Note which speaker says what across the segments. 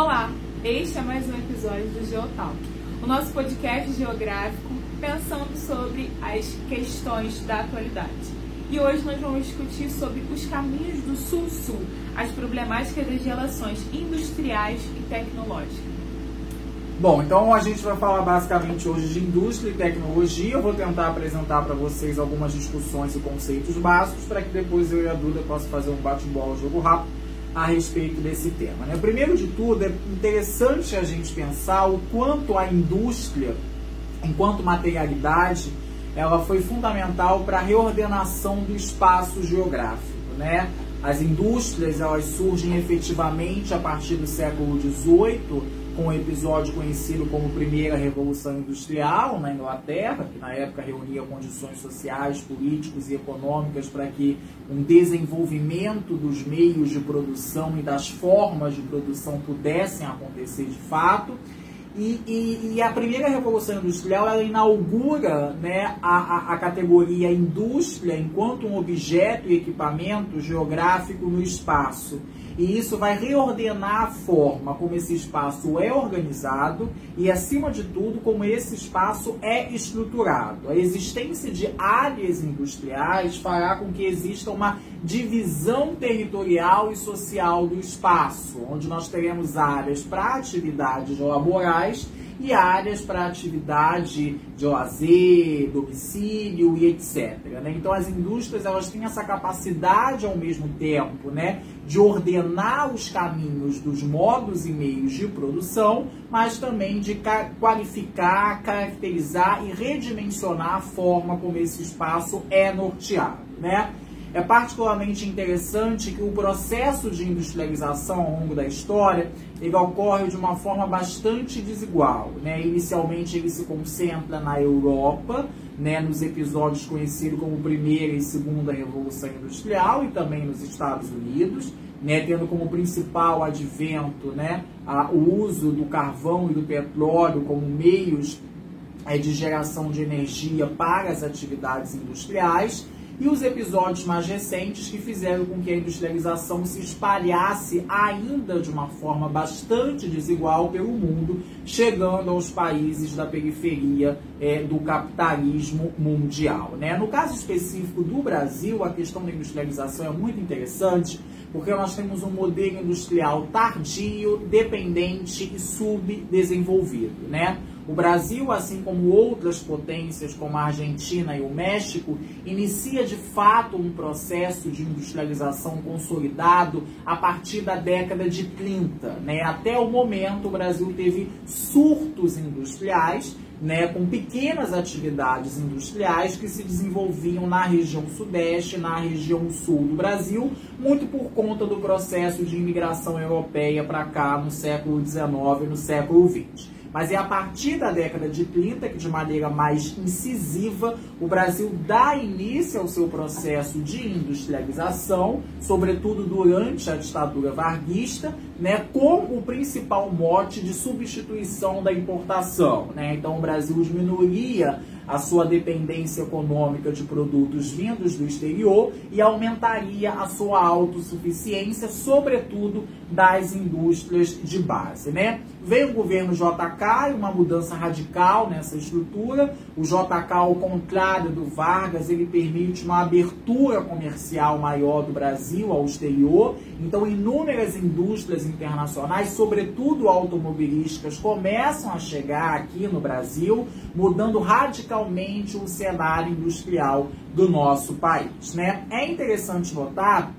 Speaker 1: Olá, este é mais um episódio do Geotalk, o nosso podcast geográfico pensando sobre as questões da atualidade. E hoje nós vamos discutir sobre os caminhos do Sul-Sul, as problemáticas das relações industriais e tecnológicas.
Speaker 2: Bom, então a gente vai falar basicamente hoje de indústria e tecnologia. Eu vou tentar apresentar para vocês algumas discussões e conceitos básicos para que depois eu e a Duda possam fazer um bate-bola, jogo rápido a respeito desse tema. Né? Primeiro de tudo, é interessante a gente pensar o quanto a indústria, enquanto materialidade, ela foi fundamental para a reordenação do espaço geográfico. Né? As indústrias elas surgem efetivamente a partir do século XVIII com um episódio conhecido como Primeira Revolução Industrial na Inglaterra, que na época reunia condições sociais, políticos e econômicas para que um desenvolvimento dos meios de produção e das formas de produção pudessem acontecer de fato. E, e, e, a primeira revolução industrial ela inaugura né, a, a, a, categoria indústria enquanto um objeto e equipamento geográfico no espaço. E isso vai reordenar a forma como esse espaço é organizado e, acima de tudo, como esse espaço é estruturado. A existência de áreas industriais fará com que exista uma divisão territorial e social do espaço, onde nós teremos áreas para atividades laborais e áreas para atividade de lazer, domicílio e etc. Né? Então as indústrias elas têm essa capacidade ao mesmo tempo né, de ordenar os caminhos dos modos e meios de produção, mas também de qualificar, caracterizar e redimensionar a forma como esse espaço é norteado. Né? É particularmente interessante que o processo de industrialização ao longo da história ele ocorre de uma forma bastante desigual. Né? Inicialmente ele se concentra na Europa, né, nos episódios conhecidos como Primeira e Segunda Revolução Industrial e também nos Estados Unidos, né, tendo como principal advento né, a, o uso do carvão e do petróleo como meios é, de geração de energia para as atividades industriais e os episódios mais recentes que fizeram com que a industrialização se espalhasse ainda de uma forma bastante desigual pelo mundo, chegando aos países da periferia é, do capitalismo mundial. Né? No caso específico do Brasil, a questão da industrialização é muito interessante, porque nós temos um modelo industrial tardio, dependente e subdesenvolvido. Né? O Brasil, assim como outras potências como a Argentina e o México, inicia de fato um processo de industrialização consolidado a partir da década de 30. Né? Até o momento, o Brasil teve surtos industriais né, com pequenas atividades industriais que se desenvolviam na região sudeste, na região sul do Brasil, muito por conta do processo de imigração europeia para cá no século XIX e no século XX. Mas é a partir da década de 30 que, de maneira mais incisiva, o Brasil dá início ao seu processo de industrialização, sobretudo durante a ditadura varguista, né, com o principal mote de substituição da importação. Né? Então, o Brasil diminuía a sua dependência econômica de produtos vindos do exterior e aumentaria a sua autossuficiência, sobretudo das indústrias de base. Né? Veio o governo JK e uma mudança radical nessa estrutura. O JK, ao contrário do Vargas, ele permite uma abertura comercial maior do Brasil ao exterior. Então, inúmeras indústrias internacionais, sobretudo automobilísticas, começam a chegar aqui no Brasil, mudando radicalmente o cenário industrial do nosso país. Né? É interessante notar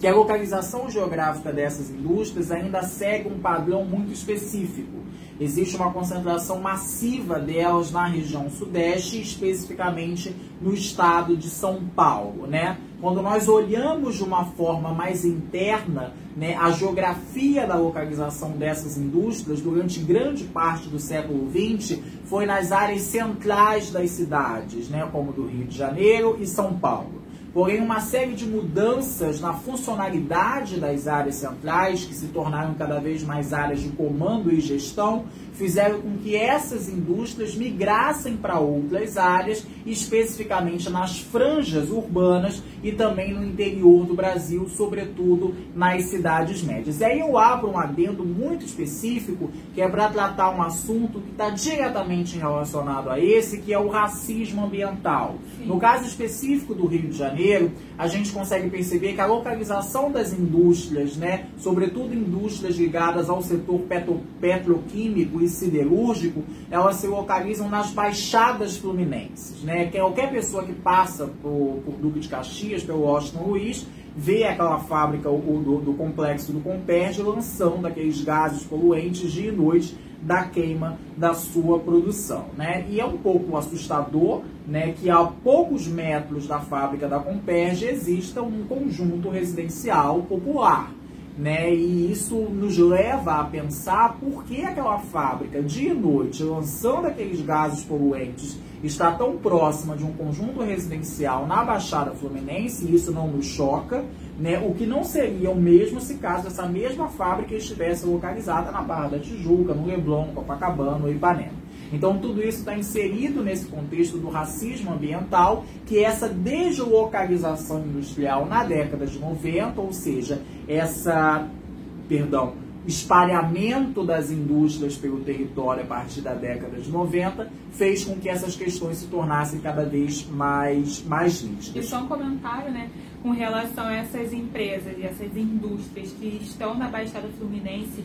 Speaker 2: que a localização geográfica dessas indústrias ainda segue um padrão muito específico. Existe uma concentração massiva delas na região sudeste, especificamente no estado de São Paulo, né? Quando nós olhamos de uma forma mais interna, né, a geografia da localização dessas indústrias durante grande parte do século XX foi nas áreas centrais das cidades, né, como do Rio de Janeiro e São Paulo. Porém, uma série de mudanças na funcionalidade das áreas centrais, que se tornaram cada vez mais áreas de comando e gestão, fizeram com que essas indústrias migrassem para outras áreas, especificamente nas franjas urbanas e também no interior do Brasil, sobretudo nas cidades médias. E aí eu abro um adendo muito específico, que é para tratar um assunto que está diretamente relacionado a esse, que é o racismo ambiental. Sim. No caso específico do Rio de Janeiro, a gente consegue perceber que a localização das indústrias, né, sobretudo indústrias ligadas ao setor petro, petroquímico e siderúrgico, elas se localizam nas baixadas fluminenses. Né? Qualquer pessoa que passa por, por Duque de Caxias, pelo Washington Luiz, vê aquela fábrica o, do, do complexo do Comperge lançando aqueles gases poluentes dia e noite da queima da sua produção, né? E é um pouco assustador, né, que a poucos metros da fábrica da Comperge exista um conjunto residencial popular, né? E isso nos leva a pensar por que aquela fábrica, dia e noite, lançando aqueles gases poluentes, está tão próxima de um conjunto residencial na Baixada Fluminense, e isso não nos choca, né? o que não seria o mesmo se caso essa mesma fábrica estivesse localizada na Barra da Tijuca, no Leblon, Copacabana, no Ipanema. Então, tudo isso está inserido nesse contexto do racismo ambiental, que é essa deslocalização industrial na década de 90, ou seja, essa, perdão, espalhamento das indústrias pelo território a partir da década de 90 fez com que essas questões se tornassem cada vez mais, mais nítidas.
Speaker 1: E só um comentário, né, com relação a essas empresas e essas indústrias que estão na Baixada Fluminense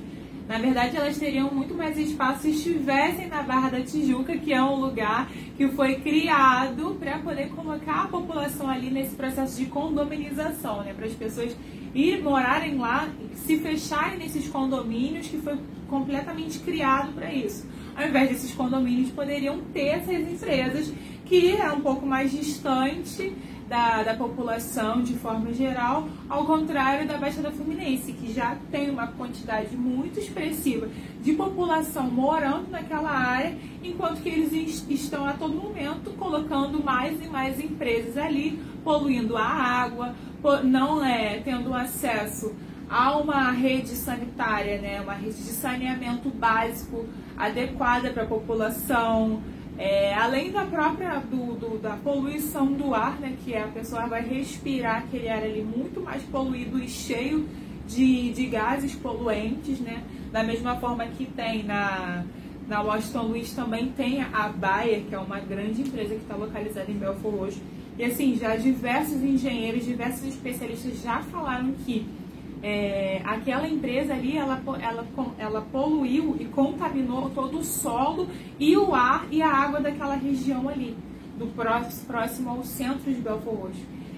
Speaker 1: na verdade, elas teriam muito mais espaço se estivessem na Barra da Tijuca, que é um lugar que foi criado para poder colocar a população ali nesse processo de condominização, né? Para as pessoas ir morarem lá, se fecharem nesses condomínios que foi completamente criado para isso. Ao invés desses condomínios, poderiam ter essas empresas que é um pouco mais distante da, da população de forma geral, ao contrário da Baixada Fluminense, que já tem uma quantidade muito expressiva de população morando naquela área, enquanto que eles estão a todo momento colocando mais e mais empresas ali, poluindo a água, não é, tendo acesso a uma rede sanitária, né, uma rede de saneamento básico adequada para a população, é, além da própria do, do, da poluição do ar, né, que a pessoa vai respirar aquele ar ali muito mais poluído e cheio de, de gases poluentes, né? Da mesma forma que tem na, na Washington Luiz também tem a Bayer, que é uma grande empresa que está localizada em Belfort Roxo. E assim, já diversos engenheiros, diversos especialistas já falaram que é, aquela empresa ali, ela, ela, ela poluiu e contaminou todo o solo e o ar e a água daquela região ali, do próximo, ao centro de Belfort.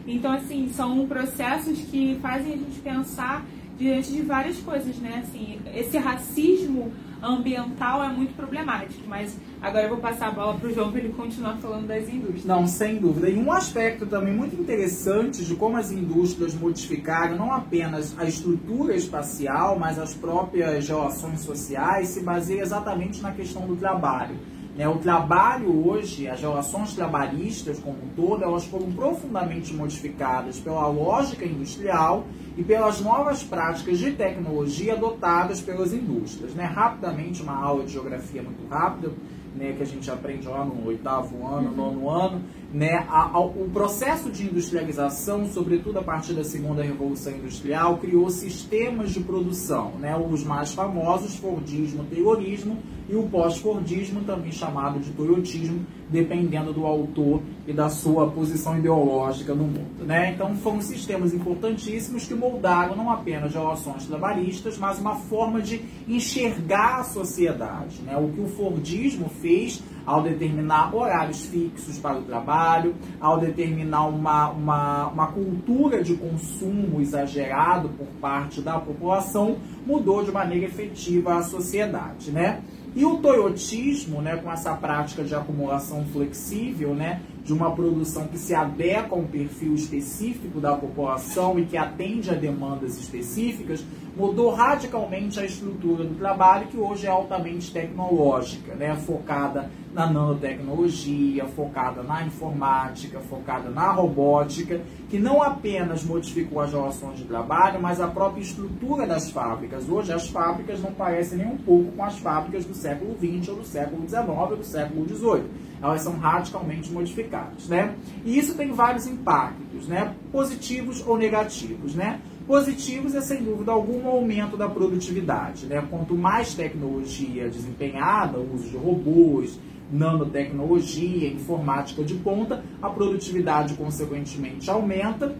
Speaker 1: Então, assim, são processos que fazem a gente pensar diante de várias coisas, né? Assim, esse racismo ambiental é muito problemático, mas agora eu vou passar a bola para o João para ele continuar falando das indústrias.
Speaker 2: Não, sem dúvida. E um aspecto também muito interessante de como as indústrias modificaram não apenas a estrutura espacial, mas as próprias relações sociais, se baseia exatamente na questão do trabalho. Né? O trabalho hoje, as relações trabalhistas como um todo, elas foram profundamente modificadas pela lógica industrial e pelas novas práticas de tecnologia adotadas pelas indústrias. Né? Rapidamente, uma aula de geografia muito rápida, né, que a gente aprende lá no oitavo ano, uhum. nono ano, né, a, a, o processo de industrialização, sobretudo a partir da segunda revolução industrial, criou sistemas de produção, né, os mais famosos, Fordismo, Taylorismo, e o pós-fordismo, também chamado de toyotismo, dependendo do autor e da sua posição ideológica no mundo. Né? Então foram sistemas importantíssimos que moldaram não apenas relações trabalhistas, mas uma forma de enxergar a sociedade. Né? O que o Fordismo fez ao determinar horários fixos para o trabalho, ao determinar uma, uma, uma cultura de consumo exagerado por parte da população, mudou de maneira efetiva a sociedade. Né? E o toyotismo, né, com essa prática de acumulação flexível, né, de uma produção que se adequa a um perfil específico da população e que atende a demandas específicas, mudou radicalmente a estrutura do trabalho, que hoje é altamente tecnológica, né? focada na nanotecnologia, focada na informática, focada na robótica, que não apenas modificou as relações de trabalho, mas a própria estrutura das fábricas. Hoje as fábricas não parecem nem um pouco com as fábricas do século XX ou do século XIX ou do século XVIII. Elas são radicalmente modificadas, né? E isso tem vários impactos, né? Positivos ou negativos, né? Positivos é sem dúvida algum aumento da produtividade. Né? Quanto mais tecnologia desempenhada, uso de robôs, nanotecnologia, informática de ponta, a produtividade consequentemente aumenta.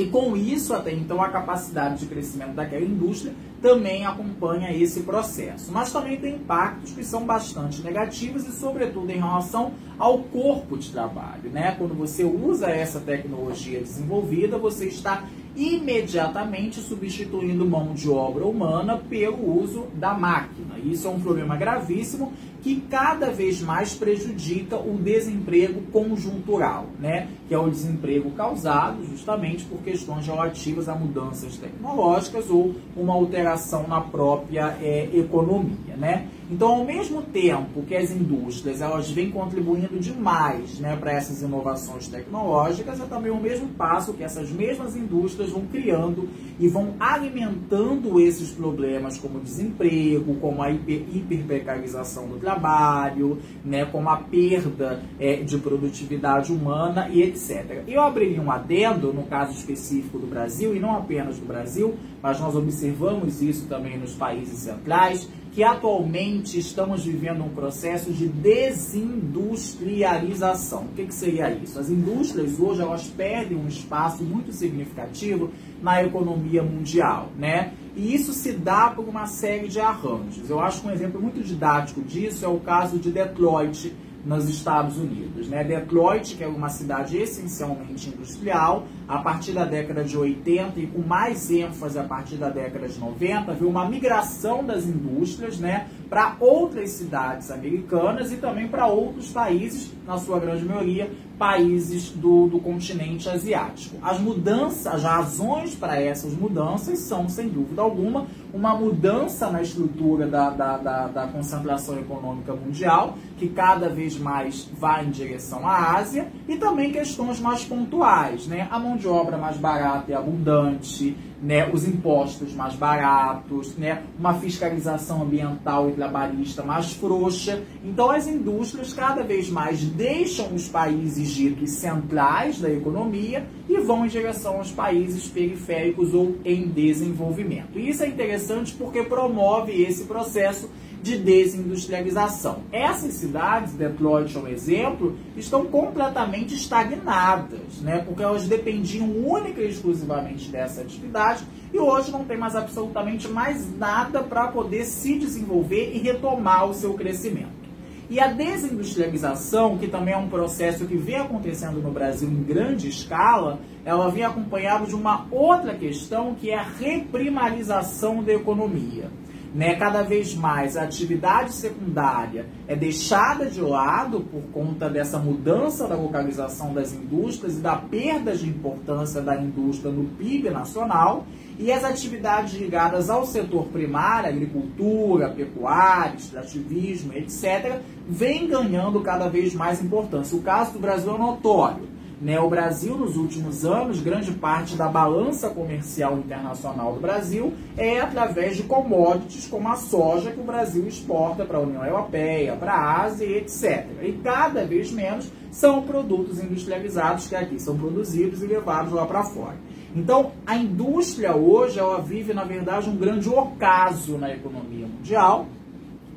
Speaker 2: E com isso, até então, a capacidade de crescimento daquela indústria também acompanha esse processo. Mas também tem impactos que são bastante negativos e, sobretudo, em relação ao corpo de trabalho. Né? Quando você usa essa tecnologia desenvolvida, você está imediatamente substituindo mão de obra humana pelo uso da máquina. Isso é um problema gravíssimo que cada vez mais prejudica o desemprego conjuntural, né? que é o desemprego causado justamente por questões relativas a mudanças tecnológicas ou uma alteração na própria é, economia. Né? Então, ao mesmo tempo que as indústrias elas vêm contribuindo demais né, para essas inovações tecnológicas, é também o mesmo passo que essas mesmas indústrias vão criando e vão alimentando esses problemas como desemprego, como a hiper, hiperprecarização do trabalho, né, como a perda é, de produtividade humana e etc. Eu abriria um adendo no caso específico do Brasil, e não apenas do Brasil, mas nós observamos isso também nos países centrais, que atualmente estamos vivendo um processo de desindustrialização. O que, que seria isso? As indústrias hoje elas perdem um espaço muito significativo na economia mundial, né? E isso se dá por uma série de arranjos. Eu acho que um exemplo muito didático disso é o caso de Detroit, nos Estados Unidos. Né? Detroit, que é uma cidade essencialmente industrial, a partir da década de 80 e com mais ênfase a partir da década de 90, viu uma migração das indústrias né, para outras cidades americanas e também para outros países, na sua grande maioria, países do, do continente asiático. As mudanças, as razões para essas mudanças são, sem dúvida alguma, uma mudança na estrutura da, da, da, da concentração econômica mundial, que cada vez mais vai em direção à Ásia, e também questões mais pontuais, né? A mão de obra mais barata e abundante, né, os impostos mais baratos, né, uma fiscalização ambiental e trabalhista mais frouxa. Então, as indústrias cada vez mais deixam os países ditos centrais da economia e vão em direção aos países periféricos ou em desenvolvimento. E isso é interessante porque promove esse processo de desindustrialização. Essas cidades, Detroit é um exemplo, estão completamente estagnadas, né? porque elas dependiam única e exclusivamente dessa atividade e hoje não tem mais absolutamente mais nada para poder se desenvolver e retomar o seu crescimento. E a desindustrialização, que também é um processo que vem acontecendo no Brasil em grande escala, ela vem acompanhado de uma outra questão que é a reprimarização da economia né, cada vez mais a atividade secundária é deixada de lado por conta dessa mudança da localização das indústrias e da perda de importância da indústria no PIB nacional, e as atividades ligadas ao setor primário, agricultura, pecuária, extrativismo, etc., vêm ganhando cada vez mais importância. O caso do Brasil é notório. Né? O Brasil, nos últimos anos, grande parte da balança comercial internacional do Brasil é através de commodities como a soja que o Brasil exporta para a União Europeia, para a Ásia, etc. E cada vez menos são produtos industrializados que aqui são produzidos e levados lá para fora. Então, a indústria hoje, ela vive, na verdade, um grande ocaso na economia mundial,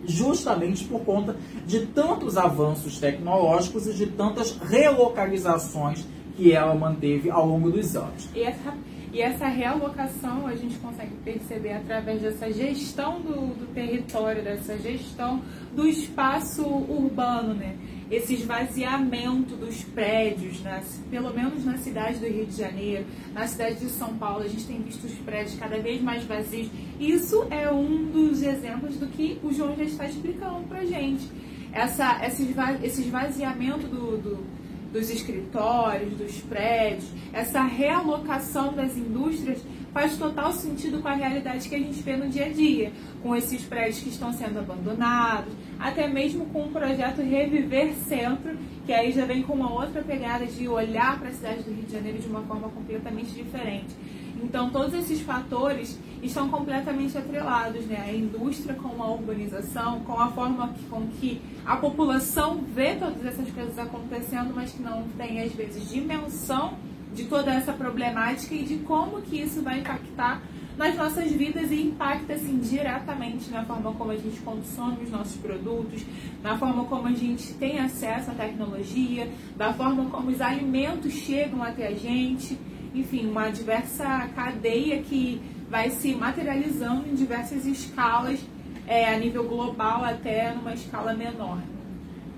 Speaker 2: justamente por conta de tantos avanços tecnológicos e de tantas relocalizações que ela manteve ao longo dos anos.
Speaker 1: E essa, e essa realocação a gente consegue perceber através dessa gestão do, do território, dessa gestão do espaço urbano, né? Esse esvaziamento dos prédios, né? pelo menos na cidade do Rio de Janeiro, na cidade de São Paulo, a gente tem visto os prédios cada vez mais vazios. Isso é um dos exemplos do que o João já está explicando para gente. Essa, esse esvaziamento do, do dos escritórios, dos prédios, essa realocação das indústrias faz total sentido com a realidade que a gente vê no dia a dia, com esses prédios que estão sendo abandonados, até mesmo com o projeto Reviver Centro, que aí já vem com uma outra pegada de olhar para a cidade do Rio de Janeiro de uma forma completamente diferente. Então, todos esses fatores estão completamente atrelados, né? A indústria com a urbanização, com a forma com que a população vê todas essas coisas acontecendo, mas que não tem, às vezes, dimensão de toda essa problemática e de como que isso vai impactar nas nossas vidas e impacta assim diretamente na forma como a gente consome os nossos produtos, na forma como a gente tem acesso à tecnologia, da forma como os alimentos chegam até a gente, enfim, uma diversa cadeia que vai se materializando em diversas escalas, é, a nível global até numa escala menor.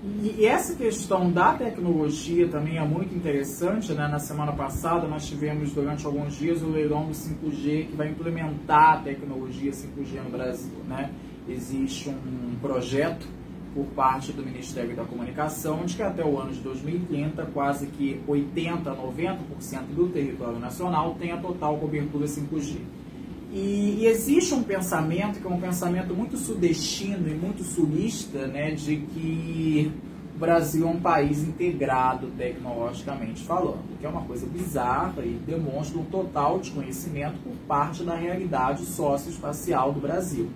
Speaker 2: E essa questão da tecnologia também é muito interessante, né? Na semana passada nós tivemos durante alguns dias o leilão do 5G que vai implementar a tecnologia 5G no Brasil, né? Existe um projeto por parte do Ministério da Comunicação de que até o ano de 2030 quase que 80 a 90% do território nacional tenha total cobertura 5G. E, e, existe um pensamento que é um pensamento muito sudestino e muito sulista, né, de que o Brasil é um país integrado tecnologicamente falando, que é uma coisa bizarra e demonstra um total desconhecimento por parte da realidade socioespacial do Brasil.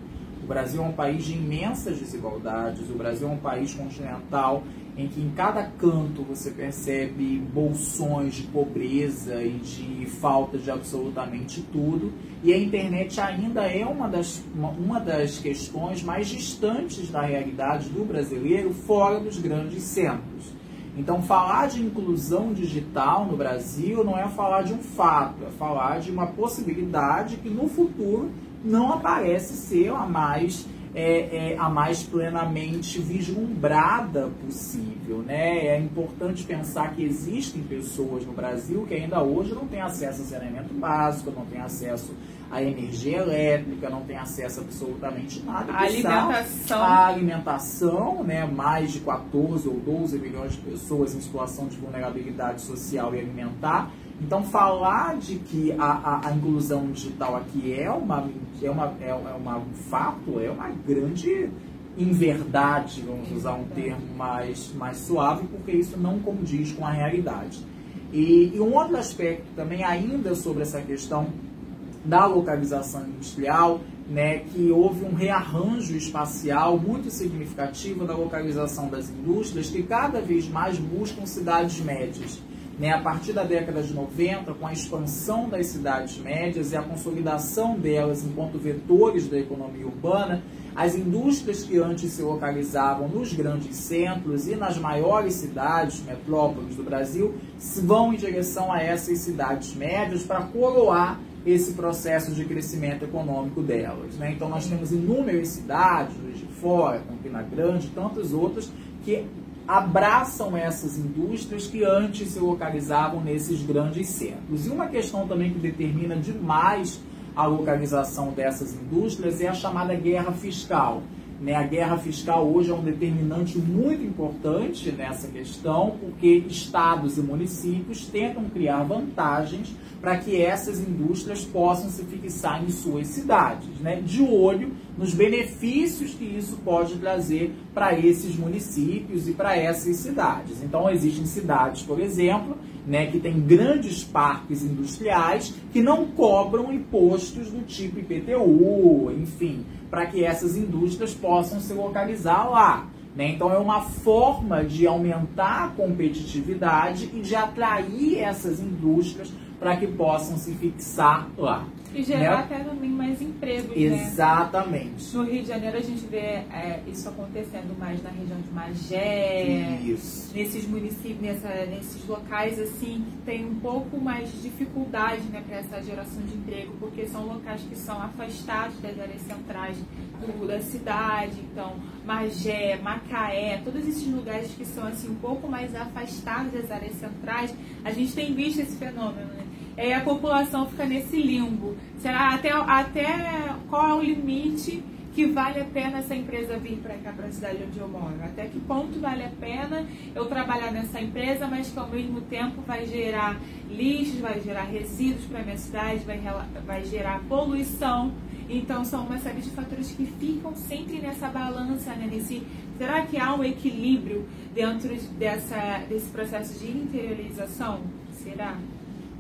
Speaker 2: O Brasil é um país de imensas desigualdades, o Brasil é um país continental em que em cada canto você percebe bolsões de pobreza e de falta de absolutamente tudo, e a internet ainda é uma das, uma, uma das questões mais distantes da realidade do brasileiro fora dos grandes centros. Então, falar de inclusão digital no Brasil não é falar de um fato, é falar de uma possibilidade que no futuro não aparece ser a mais é, é, a mais plenamente vislumbrada possível. Né? É importante pensar que existem pessoas no Brasil que ainda hoje não têm acesso a saneamento básico, não têm acesso à energia elétrica, não têm acesso a absolutamente nada.
Speaker 1: A alimentação.
Speaker 2: A alimentação, né? mais de 14 ou 12 milhões de pessoas em situação de vulnerabilidade social e alimentar então, falar de que a, a, a, inclusão digital aqui é, uma, é, uma, é, é uma, um fato, é uma grande inverdade, vamos usar um termo mais, mais suave, porque isso não condiz com a realidade. E, e um outro aspecto também, ainda sobre essa questão da localização industrial, né, que houve um rearranjo espacial muito significativo na localização das indústrias que cada vez mais buscam cidades médias. Né, a partir da década de 90, com a expansão das cidades médias e a consolidação delas enquanto vetores da economia urbana, as indústrias que antes se localizavam nos grandes centros e nas maiores cidades, metrópoles do Brasil, vão em direção a essas cidades médias para coroar esse processo de crescimento econômico delas. Né? Então, nós temos inúmeras cidades, de Fora, Campina Grande, tantas outras, que abraçam essas indústrias que antes se localizavam nesses grandes centros. E uma questão também que determina demais a localização dessas indústrias é a chamada guerra fiscal. Né? A guerra fiscal hoje é um determinante muito importante nessa questão, porque estados e municípios tentam criar vantagens para que essas indústrias possam se fixar em suas cidades, né? de olho nos benefícios que isso pode trazer para esses municípios e para essas cidades. Então, existem cidades, por exemplo, né, que têm grandes parques industriais que não cobram impostos do tipo IPTU, enfim, para que essas indústrias possam se localizar lá. Né? Então, é uma forma de aumentar a competitividade e de atrair essas indústrias para que possam se fixar lá.
Speaker 1: E gerar né? até também mais empregos,
Speaker 2: né? Exatamente.
Speaker 1: Né? No Rio de Janeiro a gente vê é, isso acontecendo mais na região de Magé.
Speaker 2: Isso.
Speaker 1: Nesses municípios, nessa, nesses locais assim, que tem um pouco mais de dificuldade né, para essa geração de emprego, porque são locais que são afastados das áreas centrais do, da cidade. Então, Magé, Macaé, todos esses lugares que são assim um pouco mais afastados das áreas centrais, a gente tem visto esse fenômeno, né? Aí a população fica nesse limbo. Será até, até qual é o limite que vale a pena essa empresa vir para cá, para a cidade onde eu moro? Até que ponto vale a pena eu trabalhar nessa empresa, mas que ao mesmo tempo vai gerar lixos, vai gerar resíduos para a minha cidade, vai, vai gerar poluição. Então são uma série de fatores que ficam sempre nessa balança, né? Nesse, será que há um equilíbrio dentro dessa, desse processo de interiorização? Será?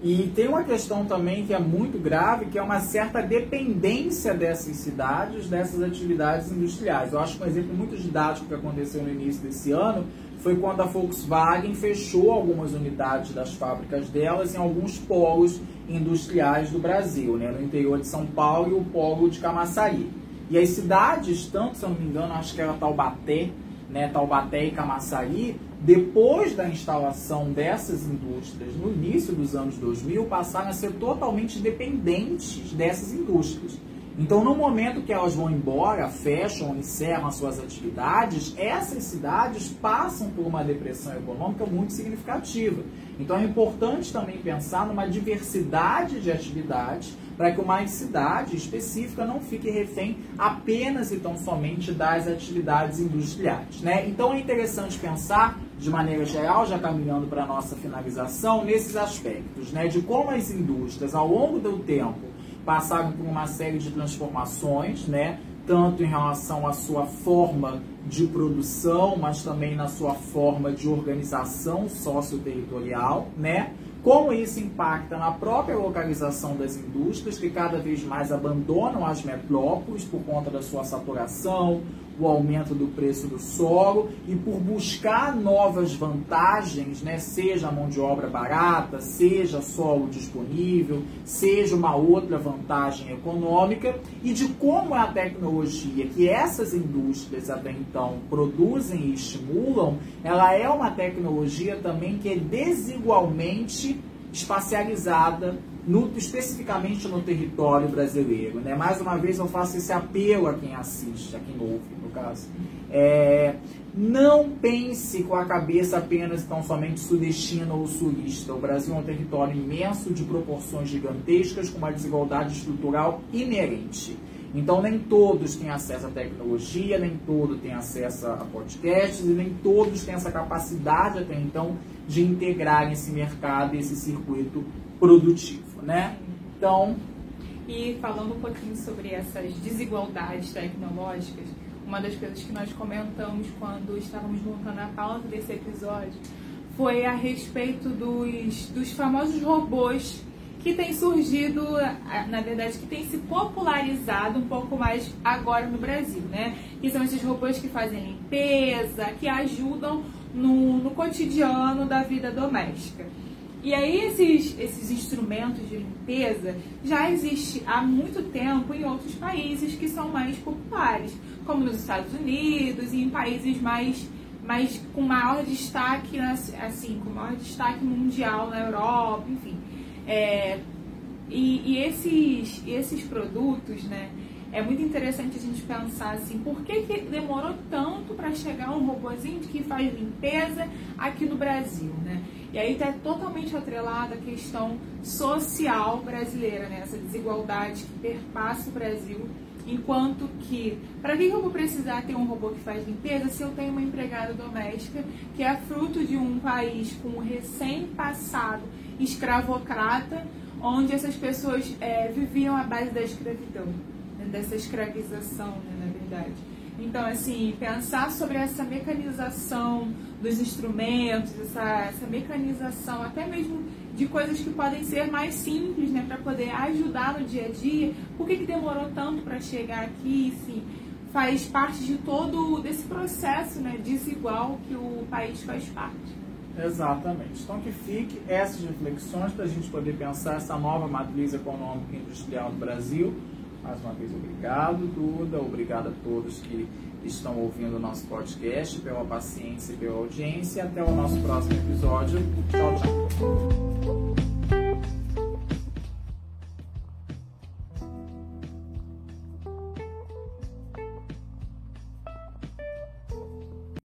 Speaker 2: E tem uma questão também que é muito grave, que é uma certa dependência dessas cidades, dessas atividades industriais. Eu acho que um exemplo muito didático que aconteceu no início desse ano foi quando a Volkswagen fechou algumas unidades das fábricas delas em alguns polos industriais do Brasil, né, no interior de São Paulo e o polo de Camaçari. E as cidades, tanto se eu não me engano, acho que era Taubaté, né, Taubaté e Camaçari, depois da instalação dessas indústrias no início dos anos 2000, passaram a ser totalmente dependentes dessas indústrias. Então, no momento que elas vão embora, fecham, encerram suas atividades, essas cidades passam por uma depressão econômica muito significativa. Então, é importante também pensar numa diversidade de atividades para que uma cidade específica não fique refém apenas e tão somente das atividades industriais. Né? Então, é interessante pensar de maneira geral, já caminhando para a nossa finalização, nesses aspectos, né, de como as indústrias, ao longo do tempo, passaram por uma série de transformações, né? tanto em relação à sua forma de produção, mas também na sua forma de organização socioterritorial, né? Como isso impacta na própria localização das indústrias, que cada vez mais abandonam as metrópoles por conta da sua saturação, o aumento do preço do solo e por buscar novas vantagens, né, seja a mão de obra barata, seja solo disponível, seja uma outra vantagem econômica, e de como a tecnologia que essas indústrias até então produzem e estimulam, ela é uma tecnologia também que é desigualmente espacializada no, especificamente no território brasileiro. Né? Mais uma vez eu faço esse apelo a quem assiste, a quem ouve, no caso. É, não pense com a cabeça apenas tão somente sudestina ou sulista. O Brasil é um território imenso, de proporções gigantescas, com uma desigualdade estrutural inerente. Então, nem todos têm acesso à tecnologia, nem todos têm acesso a podcasts, e nem todos têm essa capacidade até então de integrar esse mercado, esse circuito produtivo, né? Então,
Speaker 1: e falando um pouquinho sobre essas desigualdades tecnológicas, uma das coisas que nós comentamos quando estávamos montando a pauta desse episódio foi a respeito dos, dos famosos robôs que têm surgido, na verdade, que têm se popularizado um pouco mais agora no Brasil, né? Que são esses robôs que fazem limpeza, que ajudam no, no cotidiano da vida doméstica. E aí esses, esses instrumentos de limpeza já existem há muito tempo em outros países que são mais populares, como nos Estados Unidos e em países mais, mais com maior destaque, assim, com maior destaque mundial na Europa, enfim. É, e, e esses, esses produtos, né, é muito interessante a gente pensar assim, por que, que demorou tanto para chegar um robôzinho que faz limpeza aqui no Brasil, né? E aí está totalmente atrelada a questão social brasileira, né? Essa desigualdade que perpassa o Brasil. Enquanto que, para que eu vou precisar ter um robô que faz limpeza se eu tenho uma empregada doméstica que é fruto de um país com um recém-passado escravocrata, onde essas pessoas é, viviam à base da escravidão? dessa escravização, né, na verdade. Então, assim, pensar sobre essa mecanização dos instrumentos, essa, essa mecanização até mesmo de coisas que podem ser mais simples, né, para poder ajudar no dia a dia. Por que, que demorou tanto para chegar aqui? Sim, faz parte de todo desse processo né, desigual que o país faz parte.
Speaker 2: Exatamente. Então que fique essas reflexões para a gente poder pensar essa nova matriz econômica e industrial do Brasil mais uma vez, obrigado, Duda. Obrigado a todos que estão ouvindo o nosso podcast, pela paciência e pela audiência. Até o nosso próximo episódio. Tchau, tchau.